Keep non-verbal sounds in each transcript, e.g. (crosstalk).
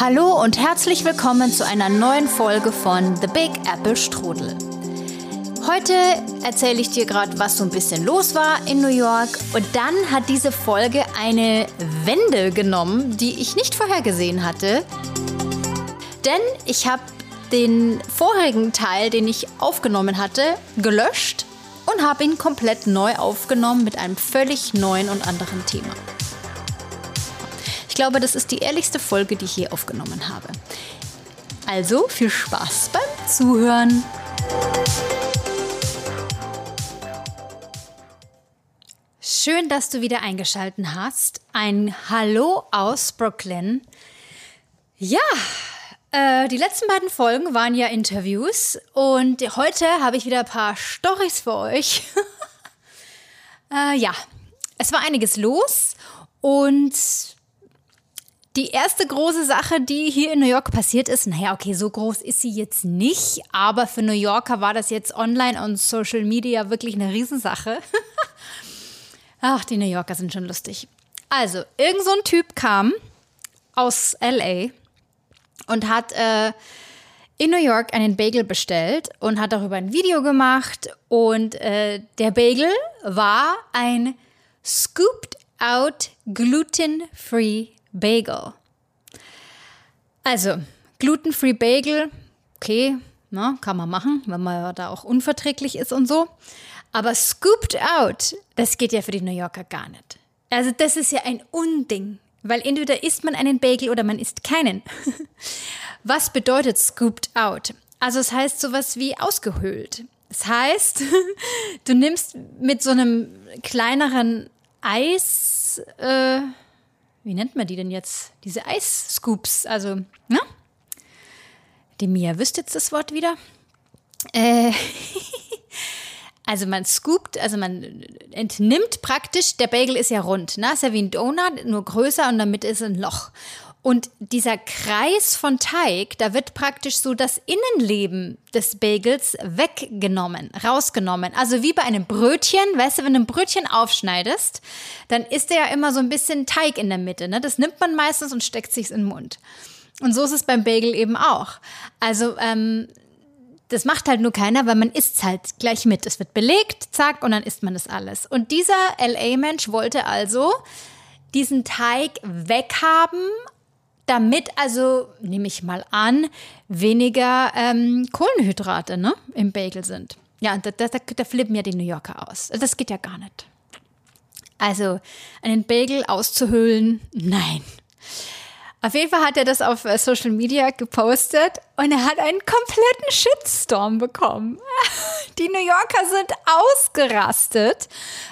Hallo und herzlich willkommen zu einer neuen Folge von The Big Apple Strudel. Heute erzähle ich dir gerade, was so ein bisschen los war in New York. Und dann hat diese Folge eine Wende genommen, die ich nicht vorhergesehen hatte. Denn ich habe den vorigen Teil, den ich aufgenommen hatte, gelöscht und habe ihn komplett neu aufgenommen mit einem völlig neuen und anderen Thema glaube, das ist die ehrlichste Folge, die ich je aufgenommen habe. Also viel Spaß beim Zuhören. Schön, dass du wieder eingeschaltet hast. Ein Hallo aus Brooklyn. Ja, äh, die letzten beiden Folgen waren ja Interviews und heute habe ich wieder ein paar Storys für euch. (laughs) äh, ja, es war einiges los und die erste große Sache, die hier in New York passiert ist, naja, okay, so groß ist sie jetzt nicht, aber für New Yorker war das jetzt online und Social Media wirklich eine Riesensache. (laughs) Ach, die New Yorker sind schon lustig. Also, irgend so ein Typ kam aus LA und hat äh, in New York einen Bagel bestellt und hat darüber ein Video gemacht. Und äh, der Bagel war ein Scooped Out Gluten-Free Bagel. Also, glutenfree Bagel, okay, na, kann man machen, wenn man da auch unverträglich ist und so. Aber scooped out, das geht ja für die New Yorker gar nicht. Also, das ist ja ein Unding, weil entweder isst man einen Bagel oder man isst keinen. (laughs) Was bedeutet scooped out? Also, es heißt sowas wie ausgehöhlt. Das heißt, (laughs) du nimmst mit so einem kleineren Eis, äh, wie nennt man die denn jetzt? Diese Eisscoops, also, ne? Die Mia wüsste jetzt das Wort wieder. Äh, (laughs) also man scoopt, also man entnimmt praktisch, der Bagel ist ja rund, ne? Ist ja wie ein Donut, nur größer und damit ist ein Loch. Und dieser Kreis von Teig, da wird praktisch so das Innenleben des Bagels weggenommen, rausgenommen. Also wie bei einem Brötchen, weißt du, wenn du ein Brötchen aufschneidest, dann ist ja immer so ein bisschen Teig in der Mitte. Ne? Das nimmt man meistens und steckt sich in den Mund. Und so ist es beim Bagel eben auch. Also ähm, das macht halt nur keiner, weil man isst halt gleich mit. Es wird belegt, zack, und dann isst man das alles. Und dieser LA-Mensch wollte also diesen Teig weghaben damit also, nehme ich mal an, weniger ähm, Kohlenhydrate ne, im Bagel sind. Ja, da, da, da flippen ja die New Yorker aus. Das geht ja gar nicht. Also einen Bagel auszuhöhlen, nein. Auf jeden Fall hat er das auf äh, Social Media gepostet und er hat einen kompletten Shitstorm bekommen. (laughs) Die New Yorker sind ausgerastet.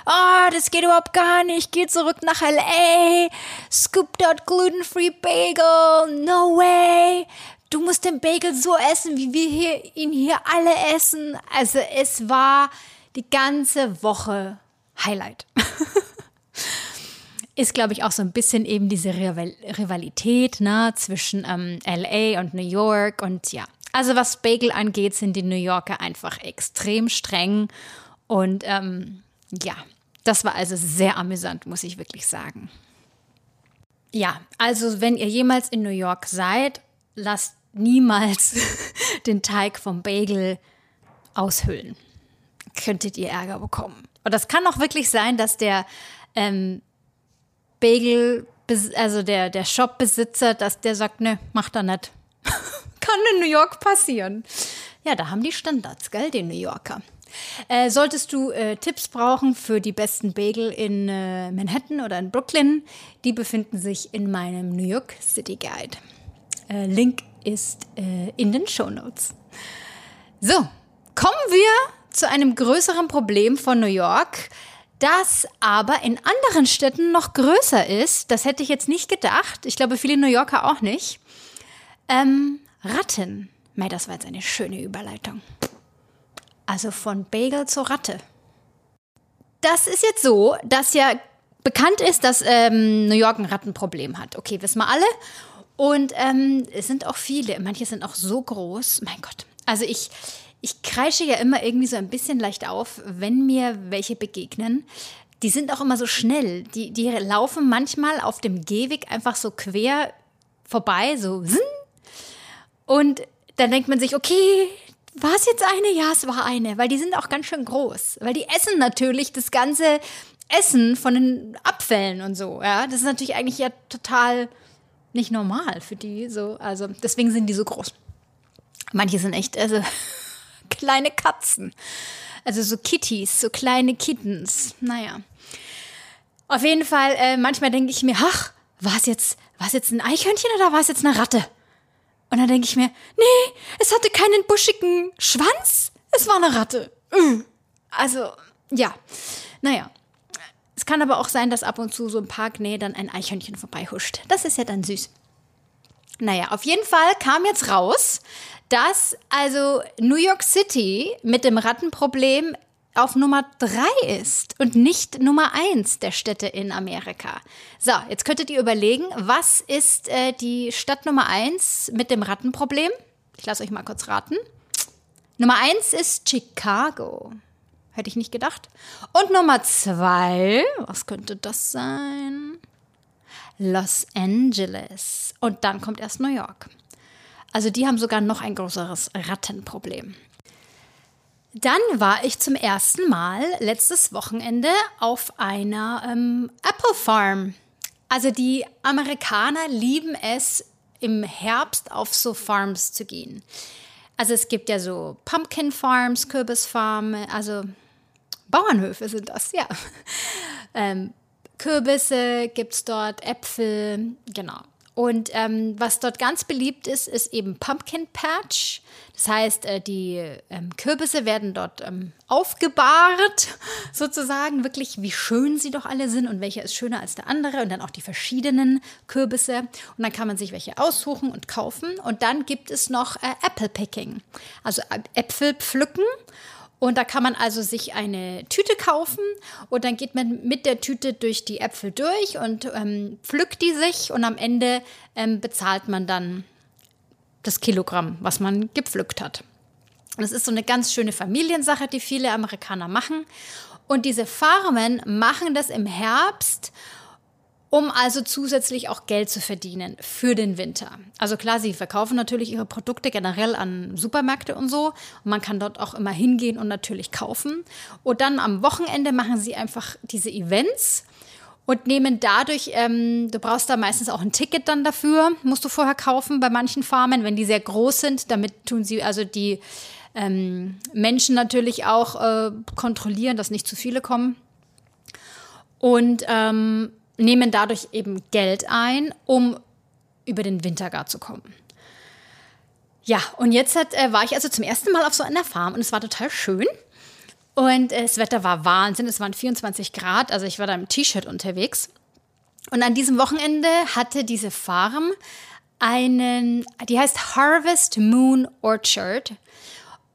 Oh, das geht überhaupt gar nicht. Geh zurück nach LA. Scooped out gluten-free Bagel. No way. Du musst den Bagel so essen, wie wir hier, ihn hier alle essen. Also es war die ganze Woche Highlight. (laughs) ist, glaube ich, auch so ein bisschen eben diese Rivalität ne, zwischen ähm, LA und New York. Und ja, also was Bagel angeht, sind die New Yorker einfach extrem streng. Und ähm, ja, das war also sehr amüsant, muss ich wirklich sagen. Ja, also wenn ihr jemals in New York seid, lasst niemals (laughs) den Teig vom Bagel aushöhlen. Könntet ihr Ärger bekommen. Und das kann auch wirklich sein, dass der ähm, Bagel, also der, der Shopbesitzer, dass der sagt, ne, macht er nicht. (laughs) Kann in New York passieren. Ja, da haben die Standards, gell, die New Yorker. Äh, solltest du äh, Tipps brauchen für die besten Bagel in äh, Manhattan oder in Brooklyn, die befinden sich in meinem New York City Guide. Äh, Link ist äh, in den Show Notes. So, kommen wir zu einem größeren Problem von New York das aber in anderen Städten noch größer ist. Das hätte ich jetzt nicht gedacht. Ich glaube, viele New Yorker auch nicht. Ähm, Ratten. Mei, das war jetzt eine schöne Überleitung. Also von Bagel zur Ratte. Das ist jetzt so, dass ja bekannt ist, dass ähm, New York ein Rattenproblem hat. Okay, wissen wir alle. Und ähm, es sind auch viele. Manche sind auch so groß. Mein Gott. Also ich, ich kreische ja immer irgendwie so ein bisschen leicht auf, wenn mir welche begegnen. Die sind auch immer so schnell. Die, die laufen manchmal auf dem Gehweg einfach so quer vorbei, so. Und dann denkt man sich, okay, war es jetzt eine? Ja, es war eine, weil die sind auch ganz schön groß. Weil die essen natürlich das ganze Essen von den Abfällen und so. Ja, das ist natürlich eigentlich ja total nicht normal für die. So, also deswegen sind die so groß. Manche sind echt, also kleine Katzen. Also so Kitties, so kleine Kittens. Naja. Auf jeden Fall, äh, manchmal denke ich mir, ach, war es jetzt, jetzt ein Eichhörnchen oder war es jetzt eine Ratte? Und dann denke ich mir, nee, es hatte keinen buschigen Schwanz, es war eine Ratte. Mm. Also, ja, naja. Es kann aber auch sein, dass ab und zu so im Park Nähe dann ein Eichhörnchen vorbeihuscht. Das ist ja dann süß. Naja, auf jeden Fall kam jetzt raus, dass also New York City mit dem Rattenproblem auf Nummer drei ist und nicht Nummer eins der Städte in Amerika. So, jetzt könntet ihr überlegen, was ist äh, die Stadt Nummer eins mit dem Rattenproblem? Ich lasse euch mal kurz raten. Nummer eins ist Chicago. Hätte ich nicht gedacht. Und Nummer zwei, was könnte das sein? Los Angeles. Und dann kommt erst New York. Also die haben sogar noch ein größeres Rattenproblem. Dann war ich zum ersten Mal letztes Wochenende auf einer ähm, Apple Farm. Also die Amerikaner lieben es, im Herbst auf so Farms zu gehen. Also es gibt ja so Pumpkin Farms, Kürbisfarmen, also Bauernhöfe sind das, ja. (laughs) Ähm, Kürbisse gibt es dort, Äpfel, genau. Und ähm, was dort ganz beliebt ist, ist eben Pumpkin Patch. Das heißt, äh, die ähm, Kürbisse werden dort ähm, aufgebahrt, (laughs) sozusagen, wirklich, wie schön sie doch alle sind und welcher ist schöner als der andere und dann auch die verschiedenen Kürbisse. Und dann kann man sich welche aussuchen und kaufen. Und dann gibt es noch äh, Apple Picking, also äh, Äpfel pflücken. Und da kann man also sich eine Tüte kaufen und dann geht man mit der Tüte durch die Äpfel durch und ähm, pflückt die sich und am Ende ähm, bezahlt man dann das Kilogramm, was man gepflückt hat. Das ist so eine ganz schöne Familiensache, die viele Amerikaner machen. Und diese Farmen machen das im Herbst um also zusätzlich auch Geld zu verdienen für den Winter. Also klar, sie verkaufen natürlich ihre Produkte generell an Supermärkte und so. Und man kann dort auch immer hingehen und natürlich kaufen. Und dann am Wochenende machen sie einfach diese Events und nehmen dadurch, ähm, du brauchst da meistens auch ein Ticket dann dafür, musst du vorher kaufen bei manchen Farmen, wenn die sehr groß sind. Damit tun sie also die ähm, Menschen natürlich auch äh, kontrollieren, dass nicht zu viele kommen. Und ähm, nehmen dadurch eben Geld ein, um über den Winter gar zu kommen. Ja, und jetzt hat, äh, war ich also zum ersten Mal auf so einer Farm und es war total schön. Und äh, das Wetter war Wahnsinn, es waren 24 Grad, also ich war da im T-Shirt unterwegs. Und an diesem Wochenende hatte diese Farm einen, die heißt Harvest Moon Orchard.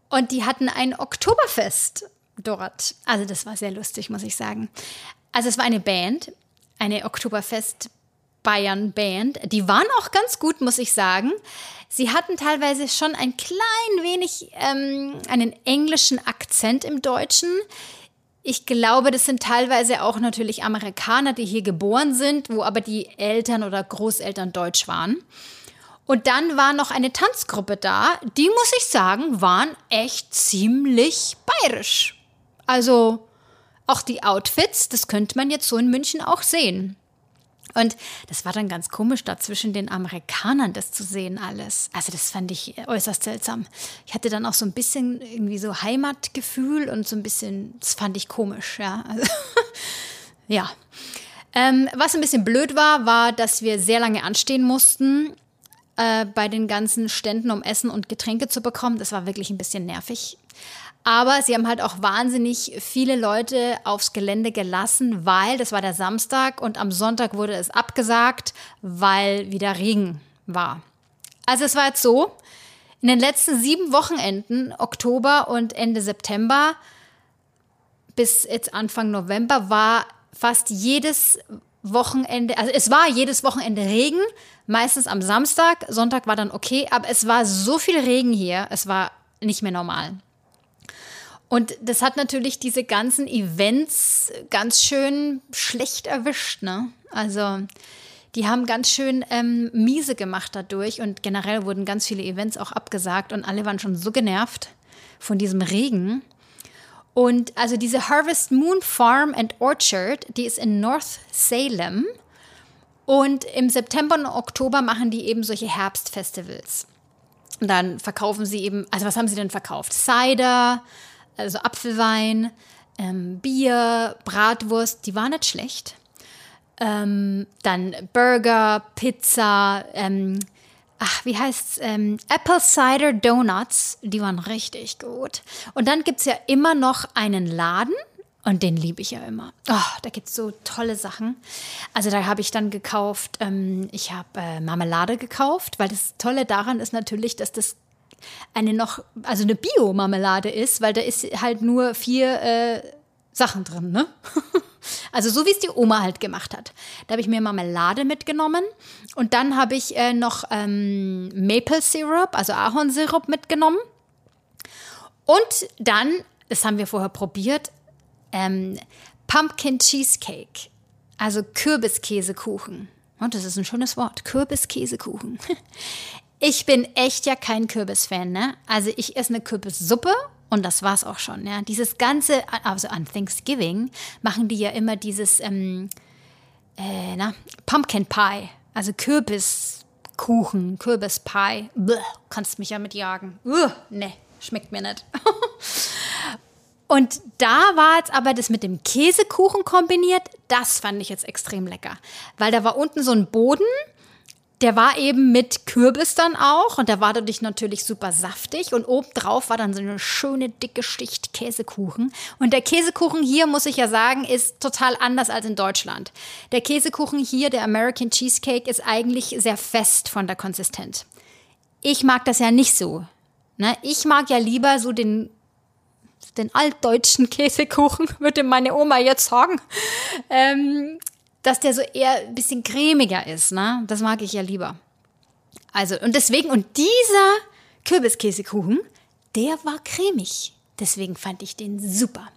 Und die hatten ein Oktoberfest dort. Also das war sehr lustig, muss ich sagen. Also es war eine Band, eine Oktoberfest Bayern Band. Die waren auch ganz gut, muss ich sagen. Sie hatten teilweise schon ein klein wenig ähm, einen englischen Akzent im Deutschen. Ich glaube, das sind teilweise auch natürlich Amerikaner, die hier geboren sind, wo aber die Eltern oder Großeltern deutsch waren. Und dann war noch eine Tanzgruppe da, die, muss ich sagen, waren echt ziemlich bayerisch. Also auch die Outfits, das könnte man jetzt so in München auch sehen. Und das war dann ganz komisch, da zwischen den Amerikanern das zu sehen alles. Also das fand ich äußerst seltsam. Ich hatte dann auch so ein bisschen irgendwie so Heimatgefühl und so ein bisschen, das fand ich komisch, ja. Also, (laughs) ja. Ähm, was ein bisschen blöd war, war, dass wir sehr lange anstehen mussten äh, bei den ganzen Ständen, um Essen und Getränke zu bekommen. Das war wirklich ein bisschen nervig. Aber sie haben halt auch wahnsinnig viele Leute aufs Gelände gelassen, weil das war der Samstag und am Sonntag wurde es abgesagt, weil wieder Regen war. Also es war jetzt so, in den letzten sieben Wochenenden, Oktober und Ende September bis jetzt Anfang November, war fast jedes Wochenende, also es war jedes Wochenende Regen, meistens am Samstag, Sonntag war dann okay, aber es war so viel Regen hier, es war nicht mehr normal. Und das hat natürlich diese ganzen Events ganz schön schlecht erwischt. Ne? Also Die haben ganz schön ähm, miese gemacht dadurch und generell wurden ganz viele Events auch abgesagt und alle waren schon so genervt von diesem Regen. Und also diese Harvest Moon Farm and Orchard, die ist in North Salem. Und im September und Oktober machen die eben solche Herbstfestivals. Und dann verkaufen sie eben, also was haben sie denn verkauft? Cider, also Apfelwein, ähm, Bier, Bratwurst, die war nicht schlecht. Ähm, dann Burger, Pizza, ähm, ach, wie heißt's? Ähm, Apple Cider Donuts, die waren richtig gut. Und dann gibt es ja immer noch einen Laden, und den liebe ich ja immer. Oh, da gibt es so tolle Sachen. Also da habe ich dann gekauft, ähm, ich habe äh, Marmelade gekauft, weil das Tolle daran ist natürlich, dass das eine noch, also eine Bio-Marmelade ist, weil da ist halt nur vier äh, Sachen drin, ne? (laughs) also so wie es die Oma halt gemacht hat. Da habe ich mir Marmelade mitgenommen und dann habe ich äh, noch ähm, Maple Syrup, also Ahornsirup mitgenommen. Und dann, das haben wir vorher probiert, ähm, Pumpkin Cheesecake, also Kürbiskäsekuchen. Und das ist ein schönes Wort, Kürbiskäsekuchen. (laughs) Ich bin echt ja kein Kürbisfan, ne? Also ich esse eine Kürbissuppe und das war's auch schon, ja. Dieses ganze, also an Thanksgiving machen die ja immer dieses, ähm, äh, na, Pumpkin Pie, also Kürbiskuchen, Kürbispie. Bäh, kannst mich ja mitjagen. Uh, ne, schmeckt mir nicht. (laughs) Und da war jetzt aber das mit dem Käsekuchen kombiniert, das fand ich jetzt extrem lecker. Weil da war unten so ein Boden der war eben mit Kürbis dann auch und der war dadurch natürlich super saftig und obendrauf war dann so eine schöne dicke Schicht Käsekuchen. Und der Käsekuchen hier, muss ich ja sagen, ist total anders als in Deutschland. Der Käsekuchen hier, der American Cheesecake, ist eigentlich sehr fest von der Konsistenz. Ich mag das ja nicht so. Ne? Ich mag ja lieber so den den altdeutschen Käsekuchen, (laughs) würde meine Oma jetzt sagen. Ähm, dass der so eher ein bisschen cremiger ist, ne? Das mag ich ja lieber. Also, und deswegen, und dieser Kürbiskäsekuchen, der war cremig. Deswegen fand ich den super.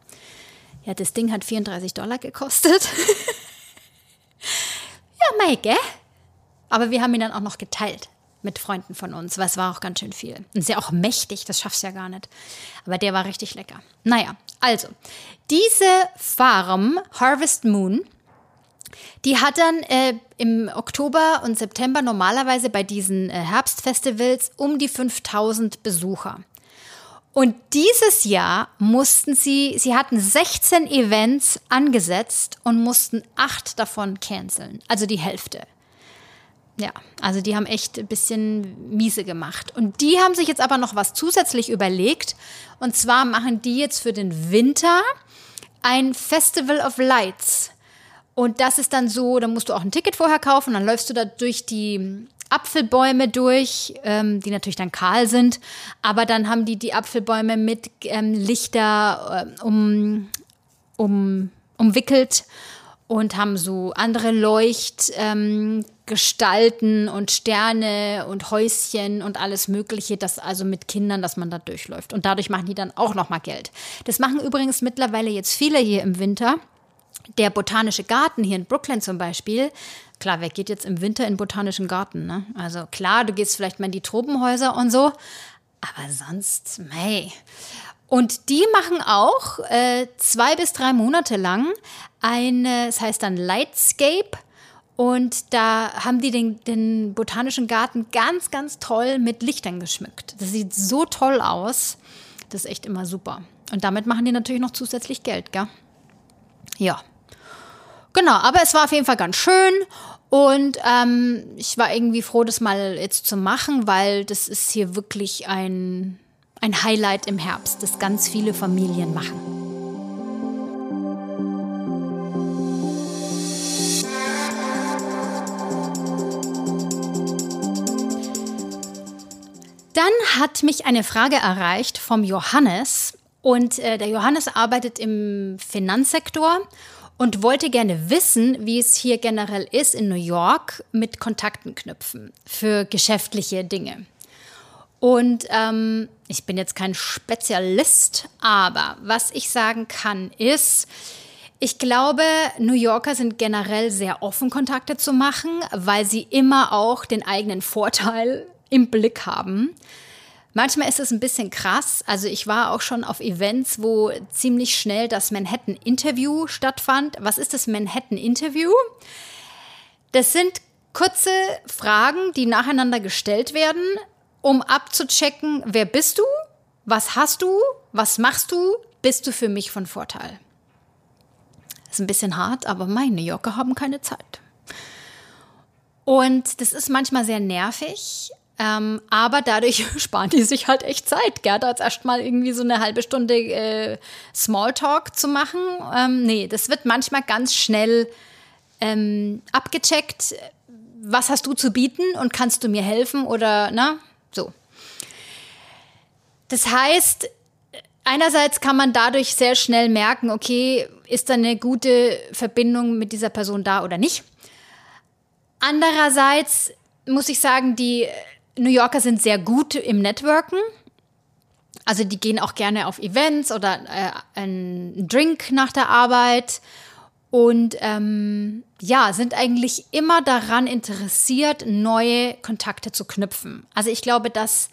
Ja, das Ding hat 34 Dollar gekostet. (laughs) ja, mei, gell? Aber wir haben ihn dann auch noch geteilt mit Freunden von uns, weil es war auch ganz schön viel. Und ja auch mächtig, das schaffst du ja gar nicht. Aber der war richtig lecker. Naja, also, diese Farm Harvest Moon die hat dann äh, im Oktober und September normalerweise bei diesen äh, Herbstfestivals um die 5000 Besucher. Und dieses Jahr mussten sie, sie hatten 16 Events angesetzt und mussten acht davon canceln, also die Hälfte. Ja, also die haben echt ein bisschen miese gemacht. Und die haben sich jetzt aber noch was zusätzlich überlegt. Und zwar machen die jetzt für den Winter ein Festival of Lights. Und das ist dann so, da musst du auch ein Ticket vorher kaufen, dann läufst du da durch die Apfelbäume durch, ähm, die natürlich dann kahl sind, aber dann haben die die Apfelbäume mit ähm, Lichter äh, um, um, umwickelt und haben so andere Leuchtgestalten ähm, und Sterne und Häuschen und alles Mögliche, das also mit Kindern, dass man da durchläuft. Und dadurch machen die dann auch nochmal Geld. Das machen übrigens mittlerweile jetzt viele hier im Winter der Botanische Garten hier in Brooklyn zum Beispiel, klar, wer geht jetzt im Winter in den Botanischen Garten? Ne? Also klar, du gehst vielleicht mal in die Tropenhäuser und so, aber sonst, mei. Und die machen auch äh, zwei bis drei Monate lang eine, es das heißt dann Lightscape. Und da haben die den, den Botanischen Garten ganz, ganz toll mit Lichtern geschmückt. Das sieht so toll aus. Das ist echt immer super. Und damit machen die natürlich noch zusätzlich Geld, gell? Ja. Genau, aber es war auf jeden Fall ganz schön und ähm, ich war irgendwie froh, das mal jetzt zu machen, weil das ist hier wirklich ein, ein Highlight im Herbst, das ganz viele Familien machen. Dann hat mich eine Frage erreicht vom Johannes. Und äh, der Johannes arbeitet im Finanzsektor und wollte gerne wissen, wie es hier generell ist in New York mit Kontakten knüpfen für geschäftliche Dinge. Und ähm, ich bin jetzt kein Spezialist, aber was ich sagen kann ist, Ich glaube, New Yorker sind generell sehr offen, Kontakte zu machen, weil sie immer auch den eigenen Vorteil im Blick haben. Manchmal ist es ein bisschen krass. Also ich war auch schon auf Events, wo ziemlich schnell das Manhattan Interview stattfand. Was ist das Manhattan Interview? Das sind kurze Fragen, die nacheinander gestellt werden, um abzuchecken, wer bist du, was hast du, was machst du, bist du für mich von Vorteil. Ist ein bisschen hart, aber meine Yorker haben keine Zeit. Und das ist manchmal sehr nervig, ähm, aber dadurch (laughs) sparen die sich halt echt Zeit. Gerda jetzt erstmal irgendwie so eine halbe Stunde äh, Smalltalk zu machen. Ähm, nee, das wird manchmal ganz schnell ähm, abgecheckt. Was hast du zu bieten und kannst du mir helfen oder na so. Das heißt, einerseits kann man dadurch sehr schnell merken, okay, ist da eine gute Verbindung mit dieser Person da oder nicht. Andererseits muss ich sagen, die New Yorker sind sehr gut im Networken. Also die gehen auch gerne auf Events oder äh, einen Drink nach der Arbeit und ähm, ja, sind eigentlich immer daran interessiert, neue Kontakte zu knüpfen. Also ich glaube, dass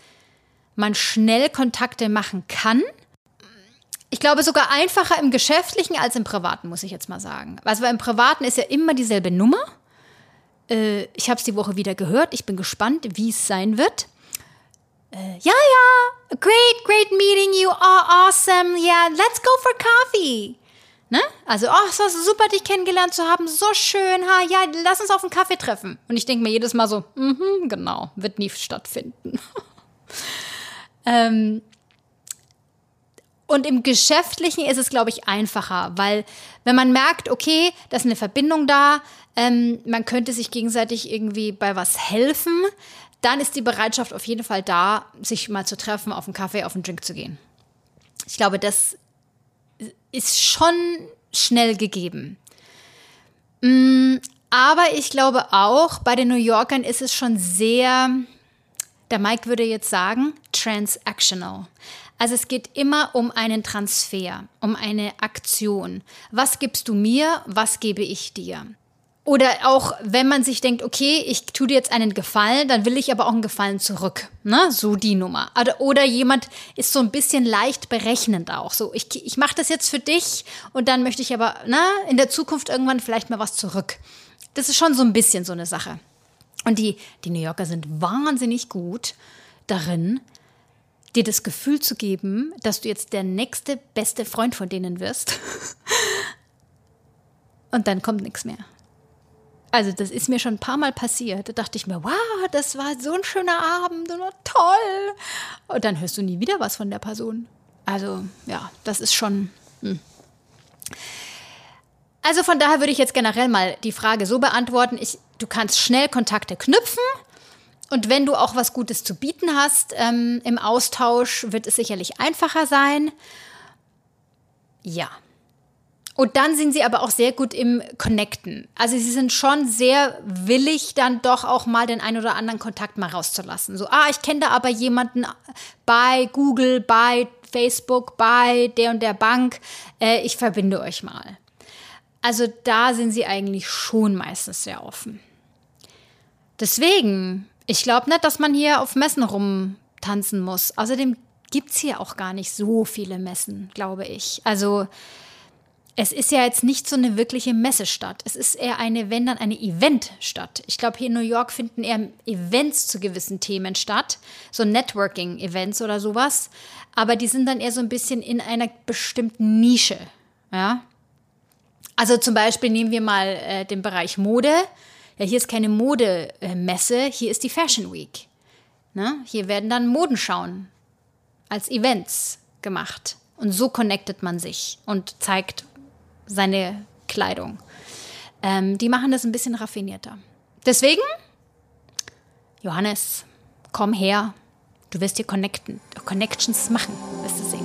man schnell Kontakte machen kann. Ich glaube sogar einfacher im Geschäftlichen als im Privaten, muss ich jetzt mal sagen. Also im Privaten ist ja immer dieselbe Nummer. Äh, ich habe es die Woche wieder gehört. Ich bin gespannt, wie es sein wird. Äh, ja, ja, great, great meeting you. Oh, awesome. Yeah, let's go for coffee. Ne? Also, oh, es war super, dich kennengelernt zu haben. So schön. Ha, ja, lass uns auf einen Kaffee treffen. Und ich denke mir jedes Mal so, mhm, genau, wird nie stattfinden. (laughs) ähm, und im Geschäftlichen ist es, glaube ich, einfacher, weil wenn man merkt, okay, da ist eine Verbindung da, ähm, man könnte sich gegenseitig irgendwie bei was helfen, dann ist die Bereitschaft auf jeden Fall da, sich mal zu treffen, auf einen Kaffee, auf einen Drink zu gehen. Ich glaube, das ist schon schnell gegeben. Mm, aber ich glaube auch, bei den New Yorkern ist es schon sehr, der Mike würde jetzt sagen, transactional. Also es geht immer um einen Transfer, um eine Aktion. Was gibst du mir, was gebe ich dir? Oder auch, wenn man sich denkt, okay, ich tue dir jetzt einen Gefallen, dann will ich aber auch einen Gefallen zurück. Ne? So die Nummer. Oder, jemand ist so ein bisschen leicht berechnend auch. So, ich, ich mache das jetzt für dich und dann möchte ich aber na, ne, in der Zukunft irgendwann vielleicht mal was zurück. Das ist schon so ein bisschen so eine Sache. Und die, die New Yorker sind wahnsinnig gut darin, dir das Gefühl zu geben, dass du jetzt der nächste beste Freund von denen wirst. (laughs) und dann kommt nichts mehr. Also das ist mir schon ein paar Mal passiert. Da dachte ich mir, wow, das war so ein schöner Abend und toll. Und dann hörst du nie wieder was von der Person. Also ja, das ist schon. Hm. Also von daher würde ich jetzt generell mal die Frage so beantworten: ich, Du kannst schnell Kontakte knüpfen. Und wenn du auch was Gutes zu bieten hast ähm, im Austausch, wird es sicherlich einfacher sein. Ja, und dann sind sie aber auch sehr gut im Connecten. Also sie sind schon sehr willig, dann doch auch mal den einen oder anderen Kontakt mal rauszulassen. So, ah, ich kenne da aber jemanden bei Google, bei Facebook, bei der und der Bank. Äh, ich verbinde euch mal. Also da sind sie eigentlich schon meistens sehr offen. Deswegen, ich glaube nicht, dass man hier auf Messen rumtanzen muss. Außerdem gibt es hier auch gar nicht so viele Messen, glaube ich. Also es ist ja jetzt nicht so eine wirkliche Messestadt. Es ist eher eine, wenn dann eine Eventstadt. Ich glaube, hier in New York finden eher Events zu gewissen Themen statt, so Networking-Events oder sowas. Aber die sind dann eher so ein bisschen in einer bestimmten Nische. Ja. Also zum Beispiel nehmen wir mal äh, den Bereich Mode. Ja, hier ist keine Modemesse, hier ist die Fashion Week. Ne? Hier werden dann Modenschauen als Events gemacht. Und so connectet man sich und zeigt, seine Kleidung. Ähm, die machen das ein bisschen raffinierter. Deswegen, Johannes, komm her. Du wirst dir connecten, Connections machen, wirst du sehen.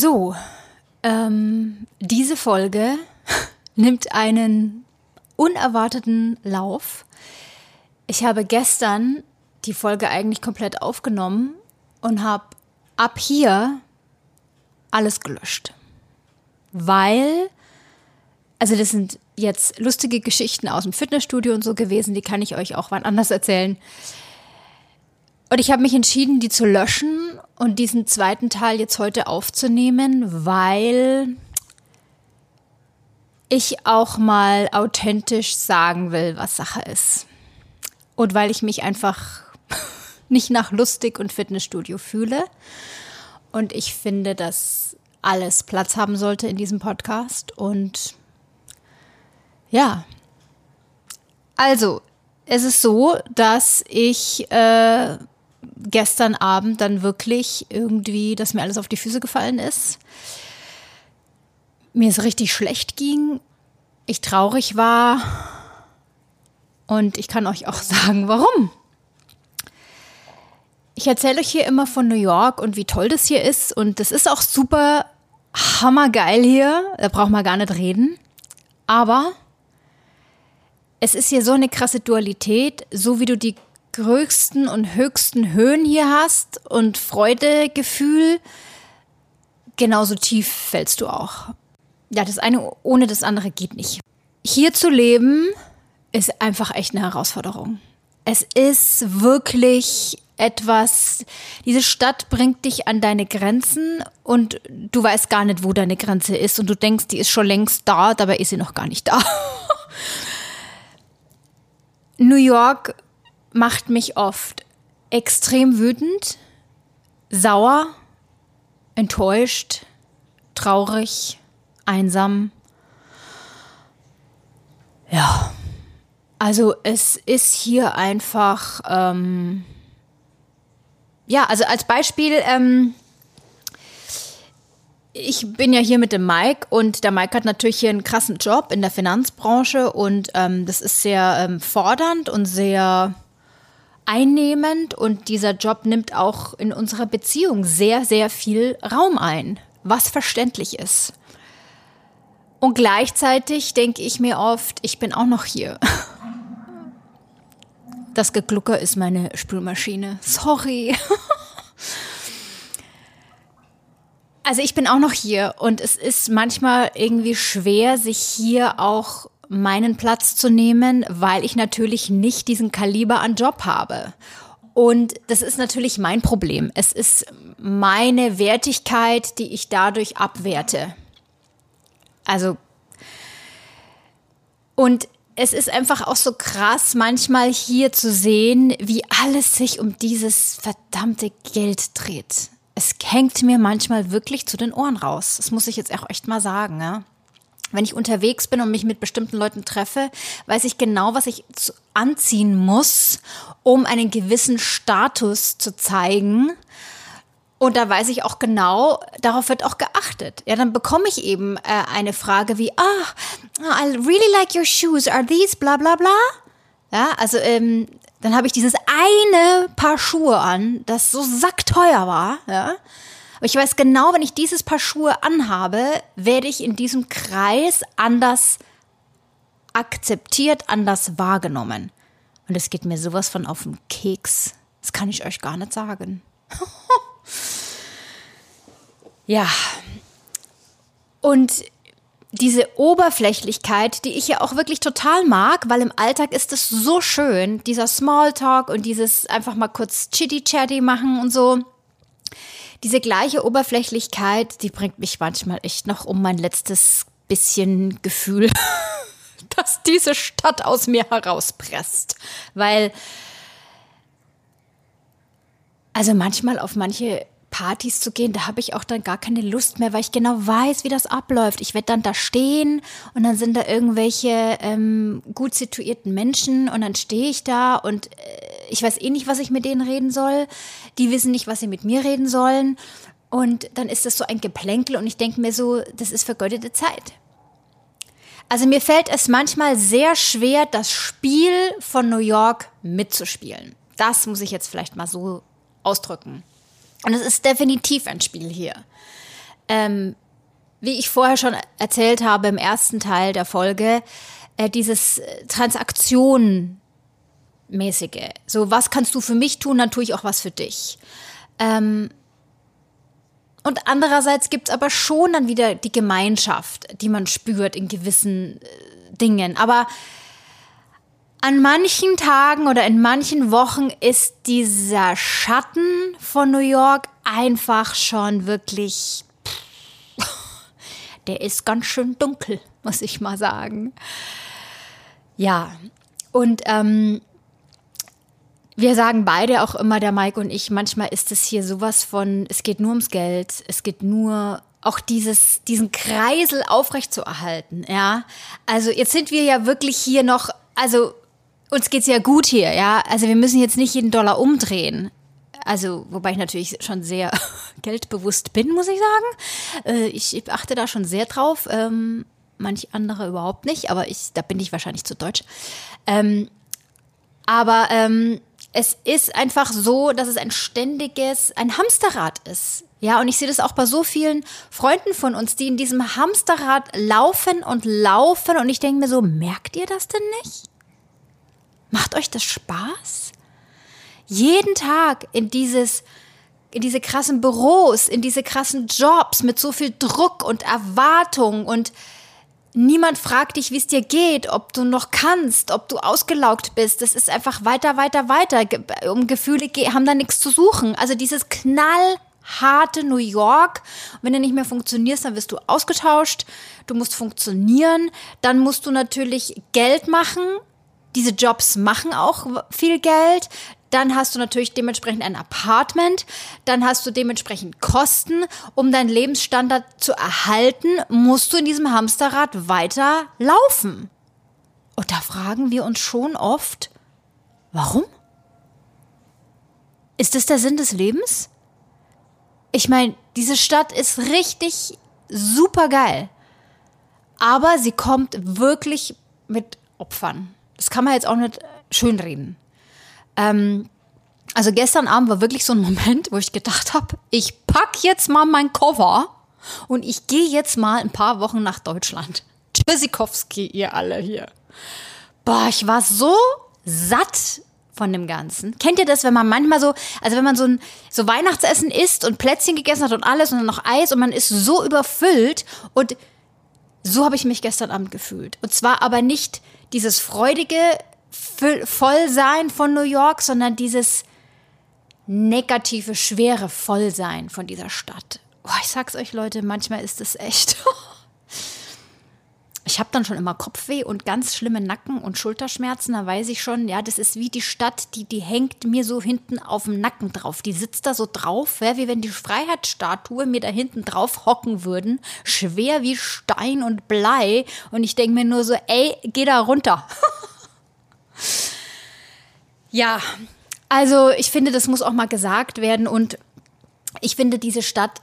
So, ähm, diese Folge (laughs) nimmt einen unerwarteten Lauf. Ich habe gestern die Folge eigentlich komplett aufgenommen und habe ab hier alles gelöscht. Weil, also das sind jetzt lustige Geschichten aus dem Fitnessstudio und so gewesen, die kann ich euch auch wann anders erzählen. Und ich habe mich entschieden, die zu löschen und diesen zweiten Teil jetzt heute aufzunehmen, weil ich auch mal authentisch sagen will, was Sache ist. Und weil ich mich einfach (laughs) nicht nach lustig und Fitnessstudio fühle. Und ich finde, dass alles Platz haben sollte in diesem Podcast. Und ja. Also, es ist so, dass ich äh, gestern Abend dann wirklich irgendwie, dass mir alles auf die Füße gefallen ist. Mir es richtig schlecht ging, ich traurig war und ich kann euch auch (laughs) sagen, warum. Ich erzähle euch hier immer von New York und wie toll das hier ist und das ist auch super hammergeil hier, da braucht man gar nicht reden. Aber es ist hier so eine krasse Dualität, so wie du die größten und höchsten Höhen hier hast und Freudegefühl, genauso tief fällst du auch. Ja, das eine ohne das andere geht nicht. Hier zu leben ist einfach echt eine Herausforderung. Es ist wirklich etwas, diese Stadt bringt dich an deine Grenzen und du weißt gar nicht, wo deine Grenze ist und du denkst, die ist schon längst da, dabei ist sie noch gar nicht da. (laughs) New York macht mich oft extrem wütend, sauer, enttäuscht, traurig, einsam. Ja, also es ist hier einfach, ähm, ja, also als Beispiel, ähm, ich bin ja hier mit dem Mike und der Mike hat natürlich hier einen krassen Job in der Finanzbranche und ähm, das ist sehr ähm, fordernd und sehr einnehmend und dieser Job nimmt auch in unserer Beziehung sehr, sehr viel Raum ein, was verständlich ist. Und gleichzeitig denke ich mir oft, ich bin auch noch hier. (laughs) Das Geglucker ist meine Spülmaschine. Sorry. (laughs) Also ich bin auch noch hier und es ist manchmal irgendwie schwer, sich hier auch meinen Platz zu nehmen, weil ich natürlich nicht diesen Kaliber an Job habe. Und das ist natürlich mein Problem. Es ist meine Wertigkeit, die ich dadurch abwerte. Also, und es ist einfach auch so krass, manchmal hier zu sehen, wie alles sich um dieses verdammte Geld dreht. Es hängt mir manchmal wirklich zu den Ohren raus. Das muss ich jetzt auch echt mal sagen. Ja? Wenn ich unterwegs bin und mich mit bestimmten Leuten treffe, weiß ich genau, was ich anziehen muss, um einen gewissen Status zu zeigen. Und da weiß ich auch genau, darauf wird auch geachtet. Ja, dann bekomme ich eben äh, eine Frage wie, ah, I really like your shoes. Are these bla bla bla? Ja, also ähm, dann habe ich dieses eine Paar Schuhe an, das so sackteuer war. Ja, aber ich weiß genau, wenn ich dieses Paar Schuhe anhabe, werde ich in diesem Kreis anders akzeptiert, anders wahrgenommen. Und es geht mir sowas von auf den Keks. Das kann ich euch gar nicht sagen. (laughs) ja. Und diese Oberflächlichkeit, die ich ja auch wirklich total mag, weil im Alltag ist es so schön, dieser Smalltalk und dieses einfach mal kurz Chitty-Chatty machen und so diese gleiche Oberflächlichkeit, die bringt mich manchmal echt noch um mein letztes bisschen Gefühl, (laughs) dass diese Stadt aus mir herauspresst. Weil, also manchmal auf manche Partys zu gehen, da habe ich auch dann gar keine Lust mehr, weil ich genau weiß, wie das abläuft. Ich werde dann da stehen und dann sind da irgendwelche ähm, gut situierten Menschen und dann stehe ich da und äh, ich weiß eh nicht, was ich mit denen reden soll. Die wissen nicht, was sie mit mir reden sollen. Und dann ist das so ein Geplänkel und ich denke mir so, das ist vergeudete Zeit. Also mir fällt es manchmal sehr schwer, das Spiel von New York mitzuspielen. Das muss ich jetzt vielleicht mal so ausdrücken. Und es ist definitiv ein Spiel hier. Ähm, wie ich vorher schon erzählt habe im ersten Teil der Folge, äh, dieses äh, Transaktion mäßige. So, was kannst du für mich tun, dann tue ich auch was für dich. Ähm, und andererseits gibt es aber schon dann wieder die Gemeinschaft, die man spürt in gewissen äh, Dingen. Aber an manchen Tagen oder in manchen Wochen ist dieser Schatten von New York einfach schon wirklich, der ist ganz schön dunkel, muss ich mal sagen. Ja, und ähm, wir sagen beide auch immer, der Mike und ich, manchmal ist es hier sowas von, es geht nur ums Geld, es geht nur auch dieses, diesen Kreisel aufrechtzuerhalten, ja. Also jetzt sind wir ja wirklich hier noch, also uns geht's ja gut hier, ja. Also wir müssen jetzt nicht jeden Dollar umdrehen. Also, wobei ich natürlich schon sehr (laughs) geldbewusst bin, muss ich sagen. Äh, ich achte da schon sehr drauf. Ähm, manch andere überhaupt nicht, aber ich, da bin ich wahrscheinlich zu deutsch. Ähm, aber ähm, es ist einfach so, dass es ein ständiges, ein Hamsterrad ist. Ja, und ich sehe das auch bei so vielen Freunden von uns, die in diesem Hamsterrad laufen und laufen. Und ich denke mir so, merkt ihr das denn nicht? Macht euch das Spaß? Jeden Tag in dieses, in diese krassen Büros, in diese krassen Jobs mit so viel Druck und Erwartung und Niemand fragt dich, wie es dir geht, ob du noch kannst, ob du ausgelaugt bist. Das ist einfach weiter, weiter, weiter. Um Gefühle haben da nichts zu suchen. Also dieses knallharte New York. Wenn du nicht mehr funktionierst, dann wirst du ausgetauscht. Du musst funktionieren. Dann musst du natürlich Geld machen. Diese Jobs machen auch viel Geld. Dann hast du natürlich dementsprechend ein Apartment. Dann hast du dementsprechend Kosten. Um deinen Lebensstandard zu erhalten, musst du in diesem Hamsterrad weiter laufen. Und da fragen wir uns schon oft, warum? Ist das der Sinn des Lebens? Ich meine, diese Stadt ist richtig super geil. Aber sie kommt wirklich mit Opfern. Das kann man jetzt auch nicht schönreden. Ähm, also gestern Abend war wirklich so ein Moment, wo ich gedacht habe, ich pack jetzt mal mein Cover und ich gehe jetzt mal ein paar Wochen nach Deutschland. (laughs) Tschüssikowski, ihr alle hier. Boah, ich war so satt von dem Ganzen. Kennt ihr das, wenn man manchmal so, also wenn man so ein so Weihnachtsessen isst und Plätzchen gegessen hat und alles und dann noch Eis und man ist so überfüllt und so habe ich mich gestern Abend gefühlt. Und zwar aber nicht dieses freudige Vollsein von New York, sondern dieses negative, schwere Vollsein von dieser Stadt. Oh, ich sag's euch, Leute, manchmal ist es echt. (laughs) ich habe dann schon immer Kopfweh und ganz schlimme Nacken- und Schulterschmerzen. Da weiß ich schon, ja, das ist wie die Stadt, die, die hängt mir so hinten auf dem Nacken drauf. Die sitzt da so drauf, ja, wie wenn die Freiheitsstatue mir da hinten drauf hocken würden. Schwer wie Stein und Blei. Und ich denke mir nur so, ey, geh da runter. (laughs) Ja, also ich finde, das muss auch mal gesagt werden und ich finde diese Stadt,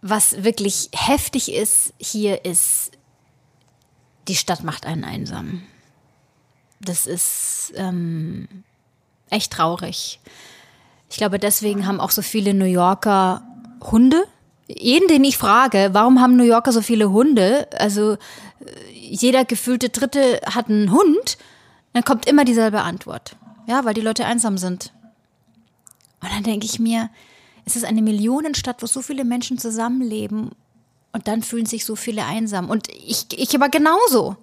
was wirklich heftig ist hier, ist, die Stadt macht einen einsam. Das ist ähm, echt traurig. Ich glaube, deswegen haben auch so viele New Yorker Hunde. Jeden, den ich frage, warum haben New Yorker so viele Hunde? Also äh, jeder gefühlte Dritte hat einen Hund dann kommt immer dieselbe Antwort. Ja, weil die Leute einsam sind. Und dann denke ich mir, es ist eine Millionenstadt, wo so viele Menschen zusammenleben und dann fühlen sich so viele einsam. Und ich, ich aber genauso.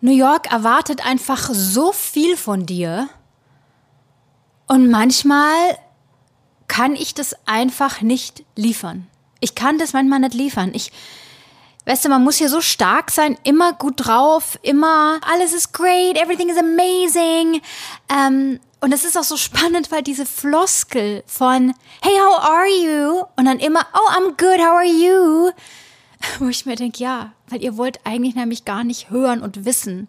New York erwartet einfach so viel von dir. Und manchmal kann ich das einfach nicht liefern. Ich kann das manchmal nicht liefern. Ich, Weißt du, man muss hier so stark sein, immer gut drauf, immer alles ist great, everything is amazing. Ähm, und es ist auch so spannend, weil diese Floskel von Hey, how are you? Und dann immer Oh, I'm good, how are you? (laughs) Wo ich mir denke, ja, weil ihr wollt eigentlich nämlich gar nicht hören und wissen,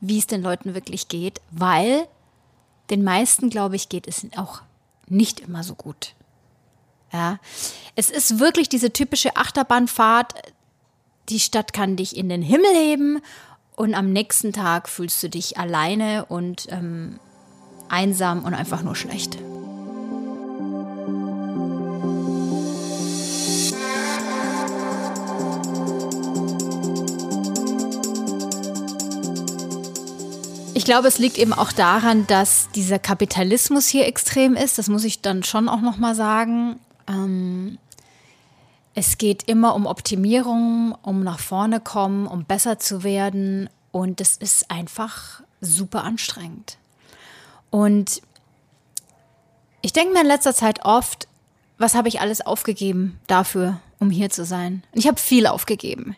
wie es den Leuten wirklich geht, weil den meisten, glaube ich, geht es auch nicht immer so gut. Ja, es ist wirklich diese typische Achterbahnfahrt die Stadt kann dich in den Himmel heben und am nächsten Tag fühlst du dich alleine und ähm, einsam und einfach nur schlecht. Ich glaube, es liegt eben auch daran, dass dieser Kapitalismus hier extrem ist. Das muss ich dann schon auch noch mal sagen. Ähm, es geht immer um Optimierung, um nach vorne kommen, um besser zu werden. Und es ist einfach super anstrengend. Und ich denke mir in letzter Zeit oft, was habe ich alles aufgegeben dafür, um hier zu sein? Und ich habe viel aufgegeben.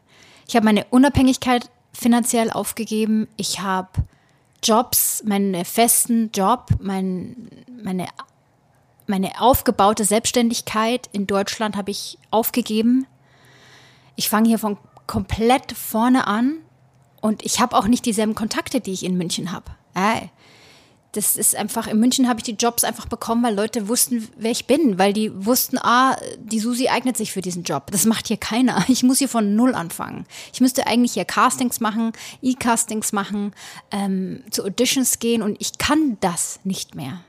Ich habe meine Unabhängigkeit finanziell aufgegeben. Ich habe Jobs, meinen festen Job, mein, meine, meine aufgebaute Selbstständigkeit in Deutschland habe ich aufgegeben. Ich fange hier von komplett vorne an und ich habe auch nicht dieselben Kontakte, die ich in München habe. Das ist einfach, in München habe ich die Jobs einfach bekommen, weil Leute wussten, wer ich bin, weil die wussten, ah, die Susi eignet sich für diesen Job. Das macht hier keiner. (laughs) Ich muss hier von Null anfangen. Ich müsste eigentlich hier Castings machen, E-Castings machen, ähm, zu Auditions gehen und ich kann das nicht mehr.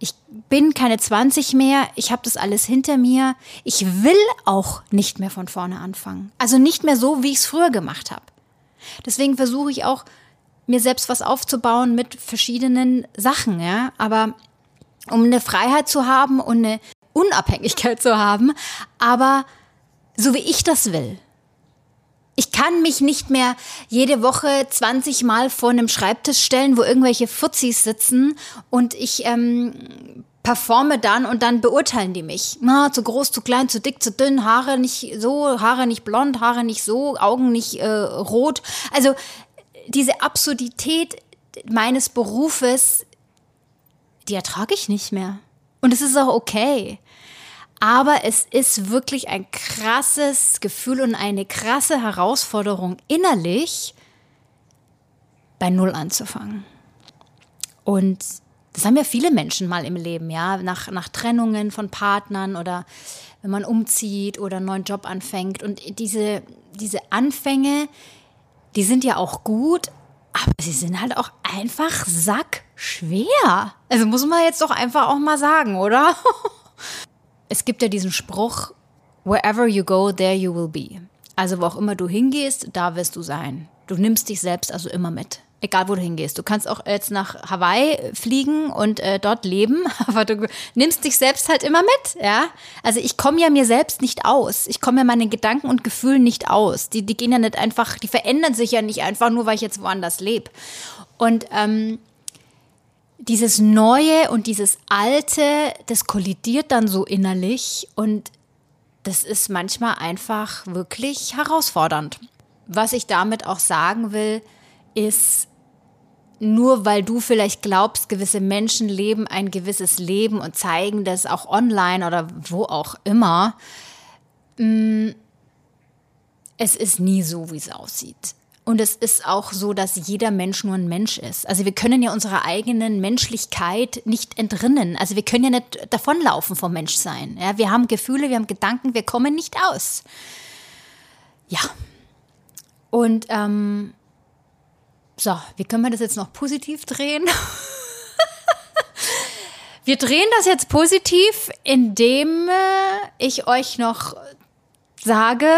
Ich bin keine 20 mehr, ich habe das alles hinter mir. Ich will auch nicht mehr von vorne anfangen. Also nicht mehr so, wie ich es früher gemacht habe. Deswegen versuche ich auch, mir selbst was aufzubauen mit verschiedenen Sachen, ja. Aber um eine Freiheit zu haben und eine Unabhängigkeit zu haben, aber so wie ich das will. Ich kann mich nicht mehr jede Woche 20 Mal vor einem Schreibtisch stellen, wo irgendwelche Fuzis sitzen und ich ähm, performe dann und dann beurteilen die mich. Na, zu groß, zu klein, zu dick, zu dünn, Haare nicht so, Haare nicht blond, Haare nicht so, Augen nicht äh, rot. Also diese Absurdität meines Berufes, die ertrage ich nicht mehr. Und es ist auch okay. Aber es ist wirklich ein krasses Gefühl und eine krasse Herausforderung innerlich, bei Null anzufangen. Und das haben ja viele Menschen mal im Leben, ja, nach, nach Trennungen von Partnern oder wenn man umzieht oder einen neuen Job anfängt. Und diese, diese Anfänge, die sind ja auch gut, aber sie sind halt auch einfach sackschwer. Also muss man jetzt doch einfach auch mal sagen, oder? (laughs) es gibt ja diesen Spruch, wherever you go, there you will be. Also wo auch immer du hingehst, da wirst du sein. Du nimmst dich selbst also immer mit. Egal, wo du hingehst. Du kannst auch jetzt nach Hawaii fliegen und äh, dort leben, (laughs) aber du nimmst dich selbst halt immer mit, ja. Also ich komme ja mir selbst nicht aus. Ich komme ja meinen Gedanken und Gefühlen nicht aus. Die, die gehen ja nicht einfach, die verändern sich ja nicht einfach nur, weil ich jetzt woanders lebe. Und ähm, dieses Neue und dieses Alte, das kollidiert dann so innerlich und das ist manchmal einfach wirklich herausfordernd. Was ich damit auch sagen will, ist, nur weil du vielleicht glaubst, gewisse Menschen leben ein gewisses Leben und zeigen das auch online oder wo auch immer, mm, es ist nie so, wie es aussieht. Und es ist auch so, dass jeder Mensch nur ein Mensch ist. Also wir können ja unserer eigenen Menschlichkeit nicht entrinnen. Also wir können ja nicht davonlaufen vom Menschsein. Ja, wir haben Gefühle, wir haben Gedanken, wir kommen nicht aus. Ja. Und ähm, so, wie können wir das jetzt noch positiv drehen? (laughs) wir drehen das jetzt positiv, indem äh, ich euch noch sage,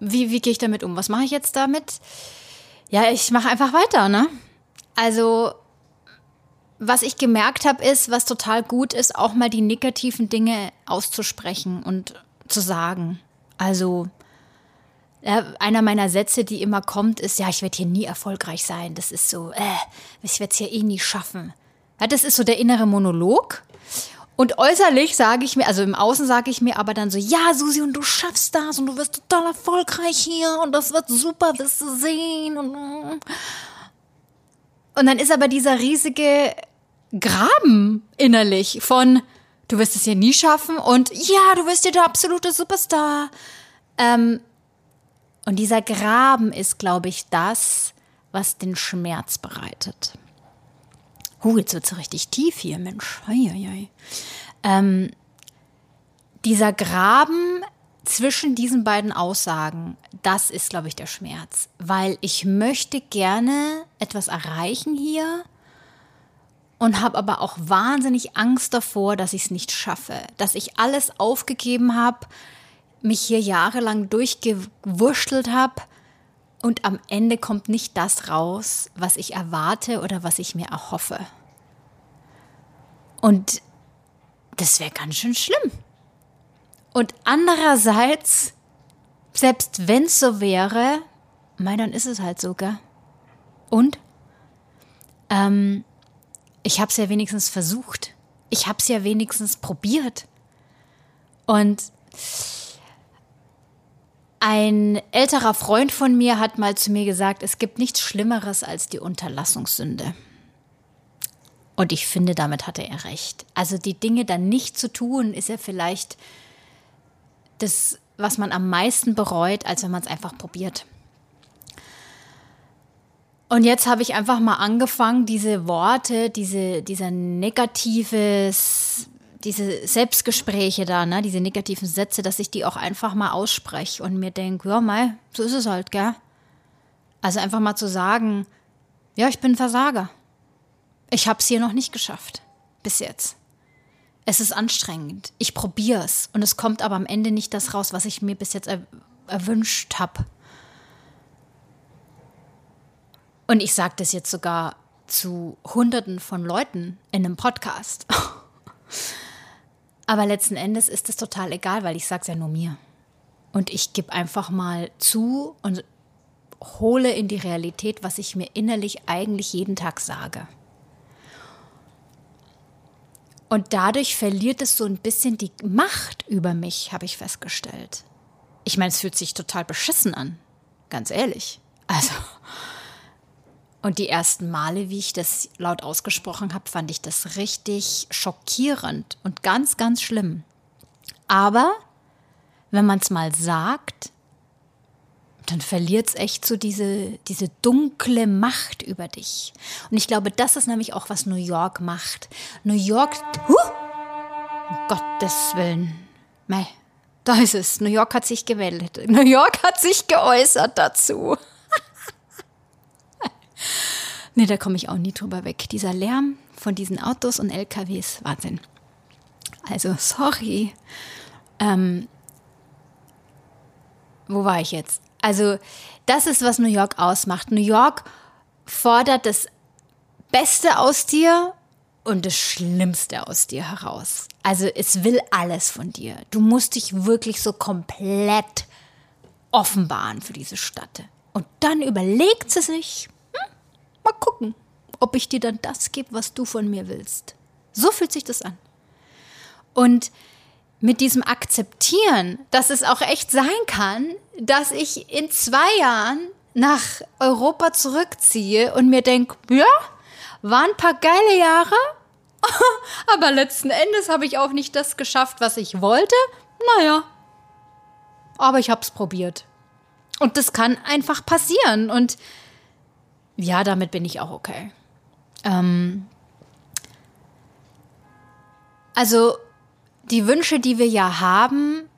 wie, wie gehe ich damit um? Was mache ich jetzt damit? Ja, ich mache einfach weiter, ne? Also, was ich gemerkt habe, ist, was total gut ist, auch mal die negativen Dinge auszusprechen und zu sagen. Also, ja, einer meiner Sätze, die immer kommt, ist, ja, ich werde hier nie erfolgreich sein. Das ist so, äh, ich werde es hier eh nie schaffen. Ja, das ist so der innere Monolog. Und äußerlich sage ich mir, also im Außen sage ich mir aber dann so, ja, Susi, und du schaffst das und du wirst total erfolgreich hier und das wird super, wirst du sehen. Und, und dann ist aber dieser riesige Graben innerlich von, du wirst es hier nie schaffen und ja, du wirst hier der absolute Superstar. Ähm, und dieser Graben ist, glaube ich, das, was den Schmerz bereitet. Huh, jetzt wird es richtig tief hier, Mensch. Eieiei. Ähm, dieser Graben zwischen diesen beiden Aussagen, das ist, glaube ich, der Schmerz. Weil ich möchte gerne etwas erreichen hier und habe aber auch wahnsinnig Angst davor, dass ich es nicht schaffe, dass ich alles aufgegeben habe, mich hier jahrelang durchgewurschtelt habe und am Ende kommt nicht das raus, was ich erwarte oder was ich mir erhoffe. Und das wäre ganz schön schlimm. Und andererseits, selbst wenn es so wäre, mein, dann ist es halt so, gell? Und? Ähm, ich habe es ja wenigstens versucht. Ich habe es ja wenigstens probiert. Und ein älterer Freund von mir hat mal zu mir gesagt, es gibt nichts Schlimmeres als die Unterlassungssünde. Und ich finde, damit hatte er recht. Also die Dinge dann nicht zu tun, ist ja vielleicht das, was man am meisten bereut, als wenn man es einfach probiert. Und jetzt habe ich einfach mal angefangen, diese Worte, diese, dieser negatives, diese Selbstgespräche da, ne, diese negativen Sätze, dass ich die auch einfach mal ausspreche und mir denke, ja, mei, so ist es halt, gell? Also einfach mal zu sagen, ja, ich bin Versager. Ich habe es hier noch nicht geschafft. Bis jetzt. Es ist anstrengend. Ich probiere es. Und es kommt aber am Ende nicht das raus, was ich mir bis jetzt er erwünscht habe. Und ich sage das jetzt sogar zu Hunderten von Leuten in einem Podcast. (laughs) Aber letzten Endes ist es total egal, weil ich es ja nur mir. Und ich gebe einfach mal zu und hole in die Realität, was ich mir innerlich eigentlich jeden Tag sage. Und dadurch verliert es so ein bisschen die Macht über mich, habe ich festgestellt. Ich meine, es fühlt sich total beschissen an, ganz ehrlich. Also, und die ersten Male, wie ich das laut ausgesprochen habe, fand ich das richtig schockierend und ganz, ganz schlimm. Aber wenn man es mal sagt, dann verliert es echt so diese, diese dunkle Macht über dich. Und ich glaube, das ist nämlich auch, was New York macht. New York, huh, um Gottes Willen, meh, da ist es. New York hat sich gemeldet. New York hat sich geäußert dazu. Nee, da komme ich auch nie drüber weg. Dieser Lärm von diesen Autos und LKWs, Wahnsinn. Also, sorry. Ähm, wo war ich jetzt? Also, das ist, was New York ausmacht. New York fordert das Beste aus dir und das Schlimmste aus dir heraus. Also, es will alles von dir. Du musst dich wirklich so komplett offenbaren für diese Stadt. Und dann überlegt sie sich, Mal gucken, ob ich dir dann das gebe, was du von mir willst. So fühlt sich das an. Und mit diesem Akzeptieren, dass es auch echt sein kann, dass ich in zwei Jahren nach Europa zurückziehe und mir denke, ja, waren ein paar geile Jahre, (laughs) aber letzten Endes habe ich auch nicht das geschafft, was ich wollte. Naja, aber ich habe es probiert. Und das kann einfach passieren. Und ja, damit bin ich auch okay. Ähm, also die Wünsche, die wir ja haben,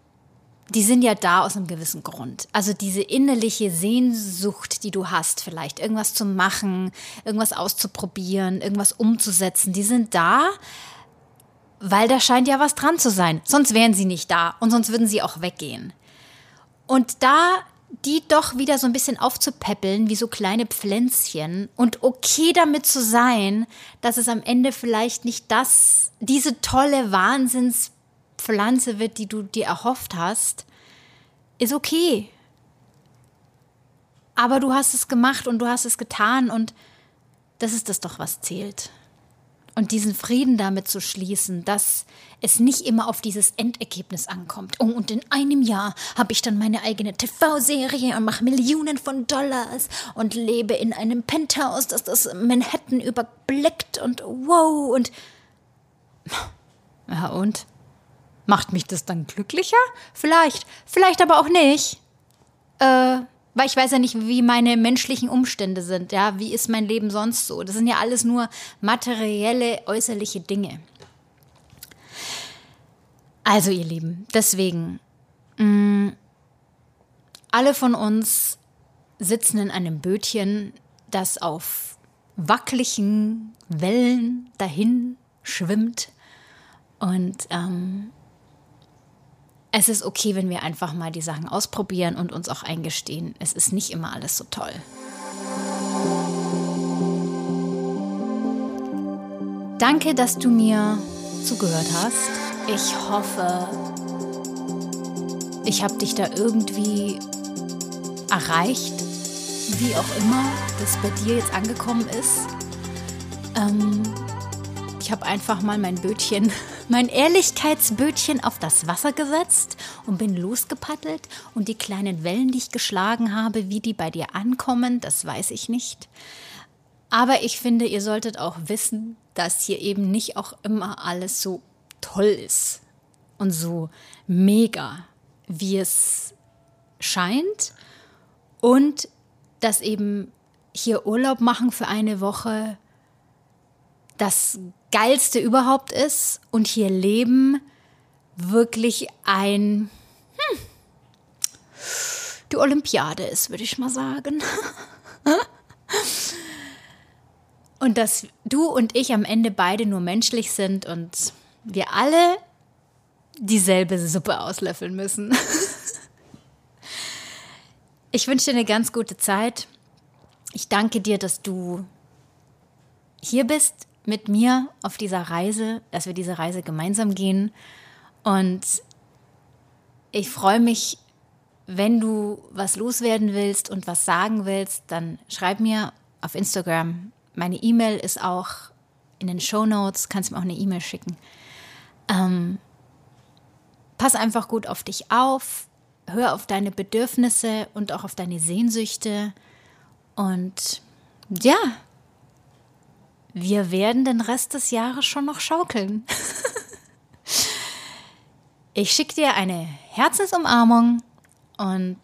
die sind ja da aus einem gewissen Grund. Also diese innerliche Sehnsucht, die du hast, vielleicht irgendwas zu machen, irgendwas auszuprobieren, irgendwas umzusetzen, die sind da, weil da scheint ja was dran zu sein. Sonst wären sie nicht da und sonst würden sie auch weggehen. Und da die doch wieder so ein bisschen aufzupäppeln, wie so kleine Pflänzchen und okay damit zu sein, dass es am Ende vielleicht nicht das, diese tolle Wahnsinnspflanze wird, die du dir erhofft hast, ist okay. Aber du hast es gemacht und du hast es getan und das ist das doch, was zählt und diesen Frieden damit zu schließen, dass es nicht immer auf dieses Endergebnis ankommt. Oh, und in einem Jahr habe ich dann meine eigene TV-Serie und mache Millionen von Dollars und lebe in einem Penthouse, das das Manhattan überblickt und wow und ja und macht mich das dann glücklicher? Vielleicht, vielleicht aber auch nicht. Äh, weil ich weiß ja nicht, wie meine menschlichen Umstände sind. Ja, wie ist mein Leben sonst so? Das sind ja alles nur materielle, äußerliche Dinge. Also, ihr Lieben, deswegen, mh, mm, alle von uns sitzen in einem Bötchen, das auf wackeligen Wellen dahin schwimmt. Und ähm, es ist okay, wenn wir einfach mal die Sachen ausprobieren und uns auch eingestehen. Es ist nicht immer alles so toll. Danke, dass du mir zugehört hast. Ich hoffe, ich habe dich da irgendwie erreicht, wie auch immer das bei dir jetzt angekommen ist. Ähm, ich habe einfach mal mein Bötchen, mein Ehrlichkeitsbötchen auf das Wasser gesetzt und bin losgepaddelt. Und die kleinen Wellen, die ich geschlagen habe, wie die bei dir ankommen, das weiß ich nicht. Aber ich finde, ihr solltet auch wissen, dass hier eben nicht auch immer alles so toll ist und so mega, wie es scheint. Und dass eben hier Urlaub machen für eine Woche das Geilste überhaupt ist und hier leben wirklich ein hm, die Olympiade ist, würde ich mal sagen. (laughs) und dass du und ich am Ende beide nur menschlich sind und wir alle dieselbe Suppe auslöffeln müssen. (laughs) ich wünsche dir eine ganz gute Zeit. Ich danke dir, dass du hier bist mit mir auf dieser Reise, dass wir diese Reise gemeinsam gehen. Und ich freue mich, wenn du was loswerden willst und was sagen willst, dann schreib mir auf Instagram. Meine E-Mail ist auch in den Show Notes, kannst mir auch eine E-Mail schicken. Ähm, pass einfach gut auf dich auf, hör auf deine Bedürfnisse und auch auf deine Sehnsüchte. Und ja, wir werden den Rest des Jahres schon noch schaukeln. (laughs) ich schicke dir eine Herzensumarmung und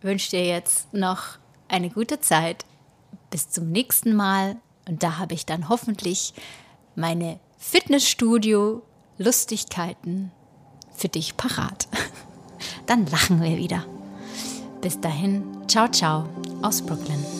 wünsche dir jetzt noch eine gute Zeit. Bis zum nächsten Mal. Und da habe ich dann hoffentlich meine Fitnessstudio-Lustigkeiten für dich parat. (laughs) Dann lachen wir wieder. Bis dahin, ciao, ciao aus Brooklyn.